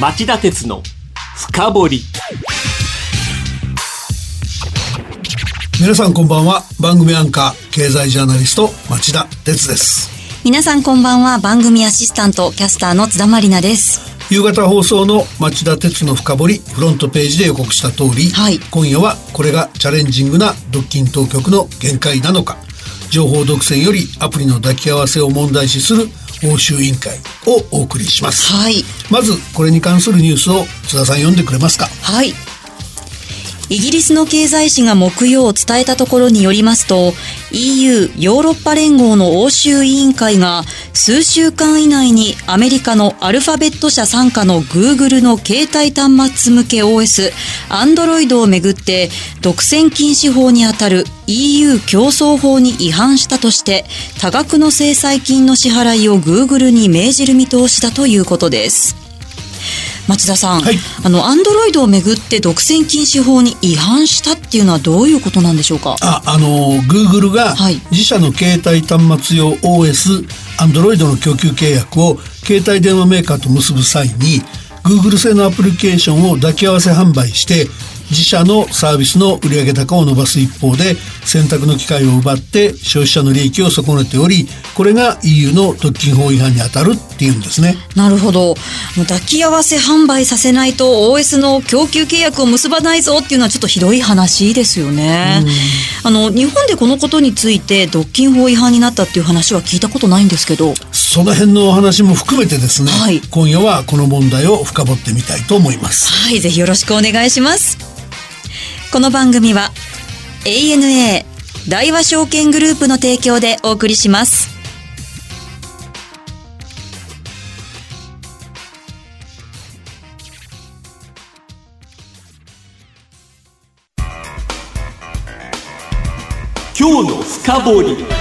町田鉄の深掘り。皆さんこんばんは。番組アンカー経済ジャーナリスト町田鉄です。皆さんこんばんは。番組アシスタントキャスターの津田まりなです。夕方放送の町田鉄の深掘りフロントページで予告した通り、はい。今夜はこれがチャレンジングな独禁当局の限界なのか情報独占よりアプリの抱き合わせを問題視する欧州委員会をお送りします、はい。まずこれに関するニュースを津田さん読んでくれますか？はいイギリスの経済誌が木曜伝えたところによりますと EU ヨーロッパ連合の欧州委員会が数週間以内にアメリカのアルファベット社傘下の Google の携帯端末向け OS Android をめぐって独占禁止法にあたる EU 競争法に違反したとして多額の制裁金の支払いを Google に命じる見通しだということです。町田さん、はい。あのアンドロイドをめぐって独占禁止法に違反したっていうのはどういうことなんでしょうか？あ、あの、Google がはい。自社の携帯端末用 OS、Android の供給契約を携帯電話メーカーと結ぶ際に、Google 製のアプリケーションを抱き合わせ販売して、自社のサービスの売上高を伸ばす一方で、選択の機会を奪って消費者の利益を損ねており、これが EU の特禁法違反に当たるっていうんですね。なるほど抱き合わせ販売させないと OS の供給契約を結ばないぞっていうのはちょっとひどい話ですよねあの日本でこのことについて独禁法違反になったっていう話は聞いたことないんですけどその辺のお話も含めてですね、はい今夜はこの問題を深掘ってみたいと思います。はい、ぜひよろしくお願いします。この番組は ANA 大和証券グループの提供でお送りします。今日の深掘り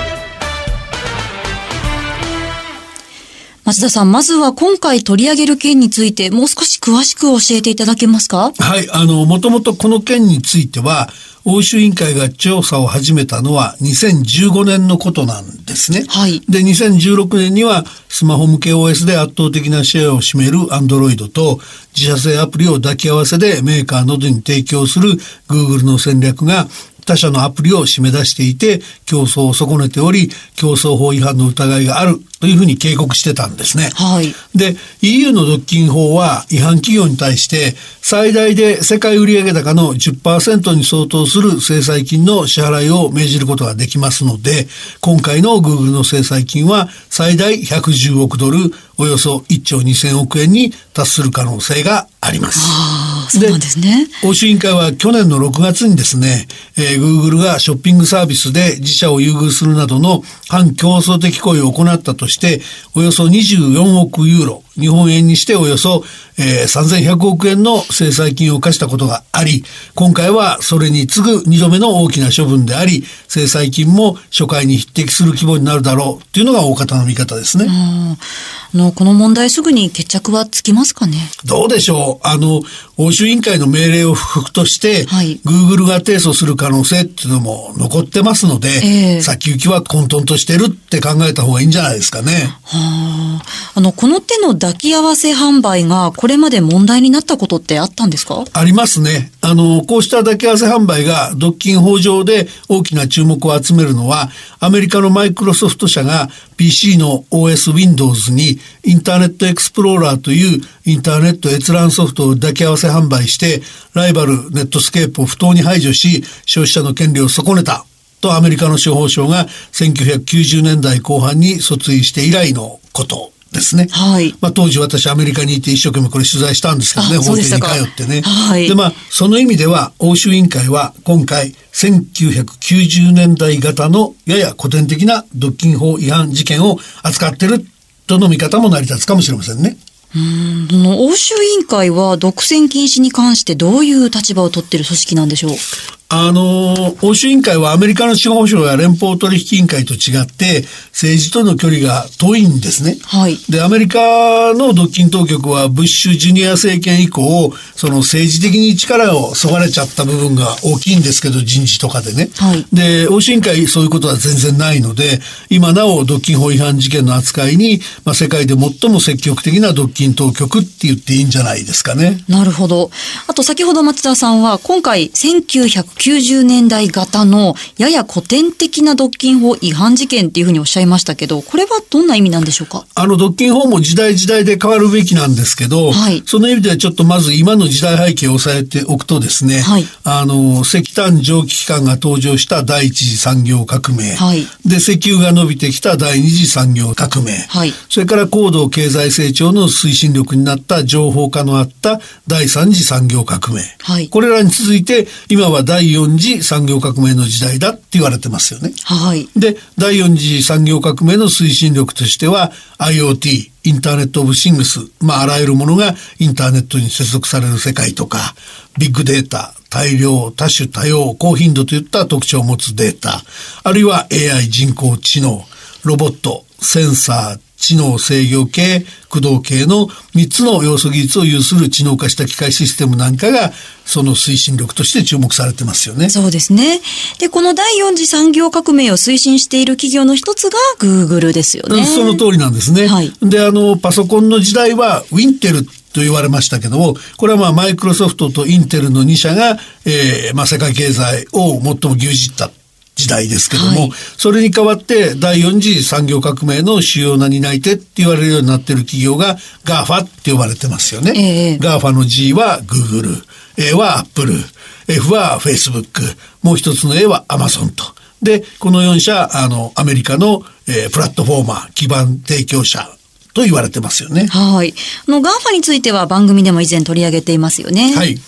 松田さん、まずは今回取り上げる件についてもう少し詳しく教えていただけますか？はい、あの、もともとこの件については、欧州委員会が調査を始めたのは2015年のことなんですね。はいで、2016年にはスマホ向け OS で圧倒的なシェアを占める Android と自社製アプリを抱き合わせでメーカーなどに提供する Google の戦略が他社のアプリを締め出していて競争を損ねており競争法違反の疑いがあるというふうに警告してたんですね。はい。で、EU の独禁法は違反企業に対して最大で世界売上高の10%に相当する制裁金の支払いを命じることができますので、今回の Google の制裁金は最大110億ドル、およそ1兆2000億円に達する可能性があります。そうなんですね。欧州委員会は去年の6月にですね、えー Google がショッピングサービスで自社を優遇するなどの反競争的行為を行ったとして、およそ24億ユーロ、日本円にしておよそ、えー3100億円の制裁金を課したことがあり、今回はそれに次ぐ2度目の大きな処分であり、制裁金も初回に匹敵する規模になるだろうというのが大方の見方ですね。うんあの、この問題すぐに決着はつきますかね？どうでしょう？あの、欧州委員会の命令を不服として、はい Google が提訴する可能性っていうのも残ってますので、ええ先行きは混沌としてるって考えた方がいいんじゃないですかね。はあ。あの、この手の抱き合わせ販売がこれまで問題になったことってあったんですか？ありますね。あの、こうした抱き合わせ販売が独禁法上で大きな注目を集めるのは、アメリカのマイクロソフト社が PC の OS Windows に Internet Explorer というインターネット閲覧ソフトを抱き合わせ販売して、ライバルネットスケープを不当に排除し、消費者の権利を損ねた。とアメリカの司法省が1990年代後半に訴追して以来のことですね。はいまあ、当時私アメリカにいて一生懸命これ取材したんですけどね、法廷に通ってね。はいで、まあ、その意味では、欧州委員会は今回、1990年代型のやや古典的な独禁法違反事件を扱ってるとの見方も成り立つかもしれませんね。うんその欧州委員会は独占禁止に関してどういう立場を取っている組織なんでしょう？あの、欧州委員会はアメリカの司法省や連邦取引委員会と違って政治との距離が遠いんですね。はい。で、アメリカの独禁当局はブッシュジュニア政権以降、その政治的に力をそがれちゃった部分が大きいんですけど、人事とかでね。はいで、欧州委員会そういうことは全然ないので、今なお独禁法違反事件の扱いに、まあ、世界で最も積極的な独禁当局って言っていいんじゃないですかね。なるほど。あと先ほど松田さんは今回1990年代型のやや古典的な独禁法違反事件っていうふうにおっしゃいましたけど、これはどんな意味なんでしょうか？あの、独禁法も時代時代で変わるべきなんですけど、はい。その意味ではちょっとまず今の時代背景を押さえておくとですね、はい。あの、石炭蒸気機関が登場した第一次産業革命、はい。で、石油が伸びてきた第二次産業革命、はい。それから高度経済成長の推進力になった情報化のあった第三次産業革命、はい。これらに続いて今は第四次産業革命の時代だって言われてますよね。はい。で、第四次産業革命の推進力としては IoT、インターネットオブシングス、まああらゆるものがインターネットに接続される世界とか、ビッグデータ、大量、多種多様、高頻度といった特徴を持つデータ、あるいは AI 人工知能、ロボット、センサー、知能制御系、駆動系の3つの要素技術を有する知能化した機械システムなんかが、その推進力として注目されてますよね。そうですね。で、この第四次産業革命を推進している企業の一つが Google ですよね。その通りなんですね。はいで、あの、パソコンの時代は、ウィンテルと言われましたけども、これはまあ、マイクロソフトとインテルの2社が、えーまあ、世界経済を最も牛耳った時代ですけども、はいそれに代わって、第4次産業革命の主要な担い手って言われるようになっている企業が、GAFA って呼ばれてますよね。ええ GAFA の G は Google、A は Apple、F は Facebook、もう一つの A は Amazon と。で、この4社、あの、アメリカの、えープラットフォーマー、基盤提供者と言われてますよね。はい。あの、GAFA については番組でも以前取り上げていますよね。はい。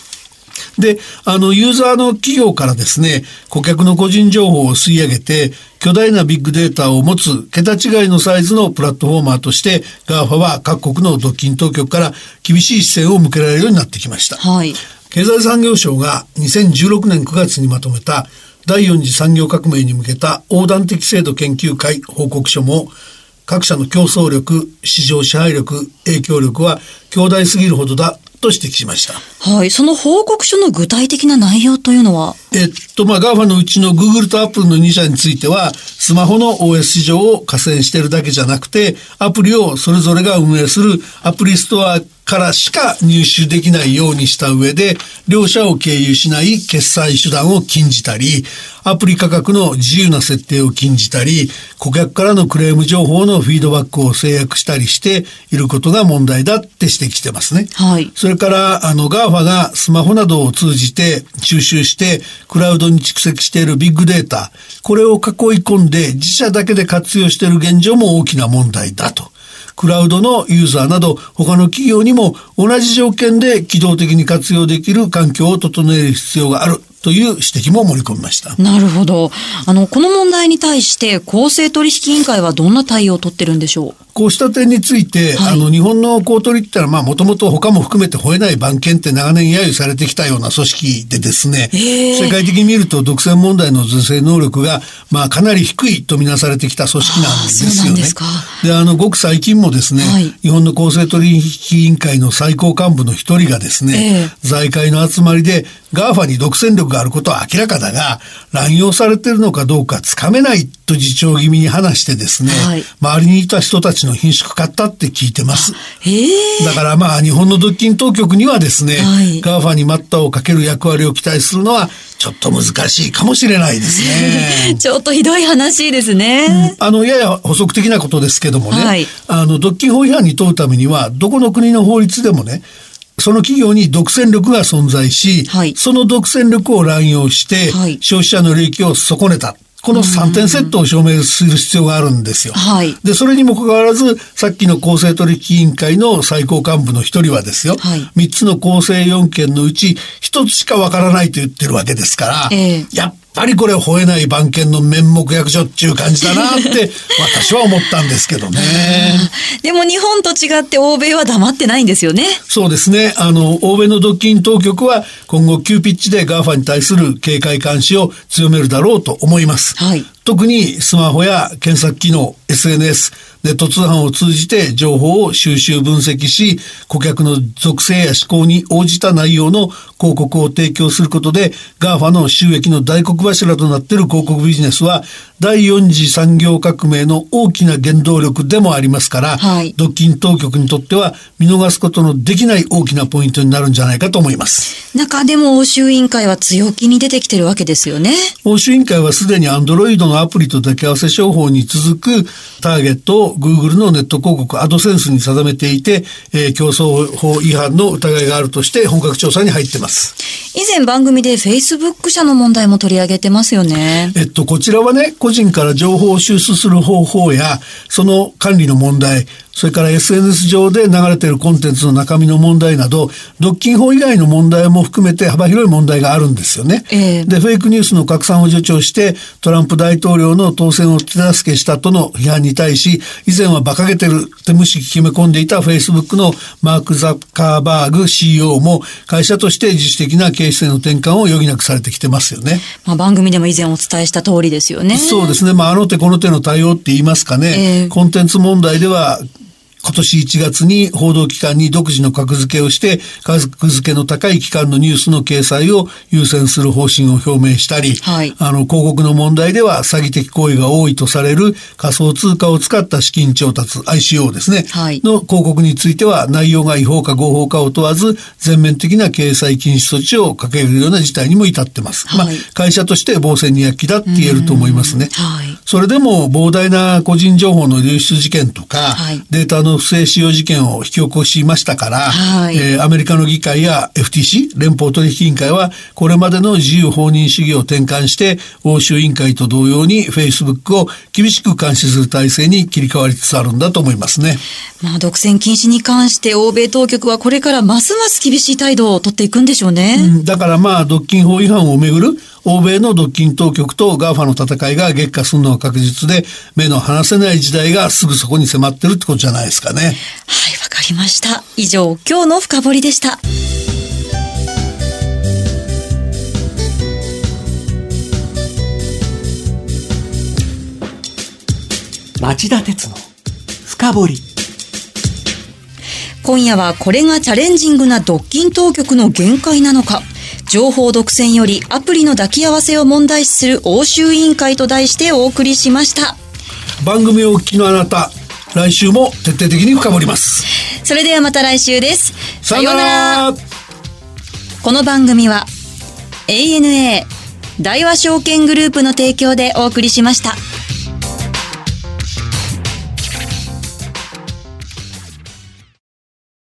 で、あの、ユーザーの企業からですね、顧客の個人情報を吸い上げて、巨大なビッグデータを持つ桁違いのサイズのプラットフォーマーとして、GAFA は各国の独禁当局から厳しい視線を向けられるようになってきました。はい。経済産業省が2016年9月にまとめた第4次産業革命に向けた横断的制度研究会報告書も各社の競争力、市場支配力、影響力は強大すぎるほどだと指摘しました。はい。その報告書の具体的な内容というのは？えっと、まあ、GAFA のうちの Google と Apple の2社については、スマホの OS 市場を加戦しているだけじゃなくて、アプリをそれぞれが運営するアプリストアからしか入手できないようにした上で、両者を経由しない決済手段を禁じたり、アプリ価格の自由な設定を禁じたり、顧客からのクレーム情報のフィードバックを制約したりしていることが問題だって指摘してますね。はい。それから、あの、GAFA がスマホなどを通じて収集して、クラウドに蓄積しているビッグデータ、これを囲い込んで自社だけで活用している現状も大きな問題だと。クラウドのユーザーなど他の企業にも同じ条件で機動的に活用できる環境を整える必要がある。という指摘も盛り込みました。なるほど。あの、この問題に対して公正取引委員会はどんな対応を取ってるんでしょう？こうした点について、はいあの、日本の公取ってのは、まあ、もともと他も含めて吠えない番犬って長年揶揄されてきたような組織でですね、世界的に見ると独占問題の是正能力が、まあ、かなり低いとみなされてきた組織なんですよね。ああそうなんですかで、あの、ごく最近もですね、はい日本の公正取引委員会の最高幹部の一人がですね、え財界の集まりで GAFA に独占力があることは明らかだが、乱用されているのかどうかつかめないと自重気味に話してですね、はい周りにいた人たちの品縮買ったって聞いてます。だからまあ日本の独禁当局にはですね、はい GAFA に待ったをかける役割を期待するのはちょっと難しいかもしれないですね。ちょっとひどい話ですね。あの、やや補足的なことですけどもね、はいあの、独禁法違反に問うためには、どこの国の法律でもね、その企業に独占力が存在し、はい。その独占力を乱用して、はい。消費者の利益を損ねた。この3点セットを証明する必要があるんですよ。はい。で、それにもかかわらず、さっきの公正取引委員会の最高幹部の一人はですよ、はい。3つの公正4件のうち1つしかわからないと言ってるわけですから、ええ。やっぱりこれ吠えない番犬の面目役所っていう感じだなって 私は思ったんですけどね。でも日本と違って欧米は黙ってないんですよね。そうですね。あの、欧米の独禁当局は今後急ピッチで GAFA に対する警戒監視を強めるだろうと思います。はい。特にスマホや検索機能、SNS、ネット通販を通じて情報を収集分析し、顧客の属性や思考に応じた内容の広告を提供することで、GAFA の収益の大黒柱となっている広告ビジネスは、第4次産業革命の大きな原動力でもありますから、はい独禁当局にとっては見逃すことのできない大きなポイントになるんじゃないかと思います。中でも欧州委員会は強気に出てきてるわけですよね。欧州委員会はすでに Android のアプリと抱き合わせ商法に続くターゲットを Google のネット広告アドセンスに定めていて、えー競争法違反の疑いがあるとして本格調査に入ってます。以前番組で Facebook 社の問題も取り上げてますよね。えっと、こちらはね、個人から情報を収集する方法や、その管理の問題、それから SNS 上で流れているコンテンツの中身の問題など、独禁法以外の問題も含めて幅広い問題があるんですよね。ええで、フェイクニュースの拡散を助長して、トランプ大統領の当選を手助けしたとの批判に対し、以前は馬鹿げてるって無視決め込んでいた Facebook のマーク・ザッカーバーグ CEO も会社として自主的な経営姿勢の転換を余儀なくされてきてますよね。まあ、番組でも以前お伝えした通りですよね。そうですね。まあ、あの手この手の対応って言いますかね。ええコンテンツ問題では、今年1月に報道機関に独自の格付けをして、格付けの高い機関のニュースの掲載を優先する方針を表明したり、はいあの、広告の問題では詐欺的行為が多いとされる仮想通貨を使った資金調達、ICO ですね。はいの広告については内容が違法か合法かを問わず、全面的な掲載禁止措置をかけるような事態にも至ってます。まあはい、会社として防戦に躍起だって言えると思いますね。はい。それでも膨大な個人情報の流出事件とか、はいデータの不正使用事件を引き起こしましたから、はいえーアメリカの議会や FTC、連邦取引委員会は、これまでの自由放任主義を転換して、欧州委員会と同様に Facebook を厳しく監視する体制に切り替わりつつあるんだと思いますね。まあ、独占禁止に関して欧米当局はこれからますます厳しい態度を取っていくんでしょうね。うんだからまあ、独禁法違反をめぐる欧米の独禁当局と GAFA の戦いが激化するのは確実で、目の離せない時代がすぐそこに迫ってるってことじゃないですかね。はい、わかりました。以上、今日の深掘りでした。町田鉄の深掘り今夜はこれがチャレンジングな独禁当局の限界なのか情報独占よりアプリの抱き合わせを問題視する欧州委員会と題してお送りしました。番組をお聞きのあなた、来週も徹底的に深掘ります。それではまた来週です。さようなら。この番組は ANA 大和証券グループの提供でお送りしました。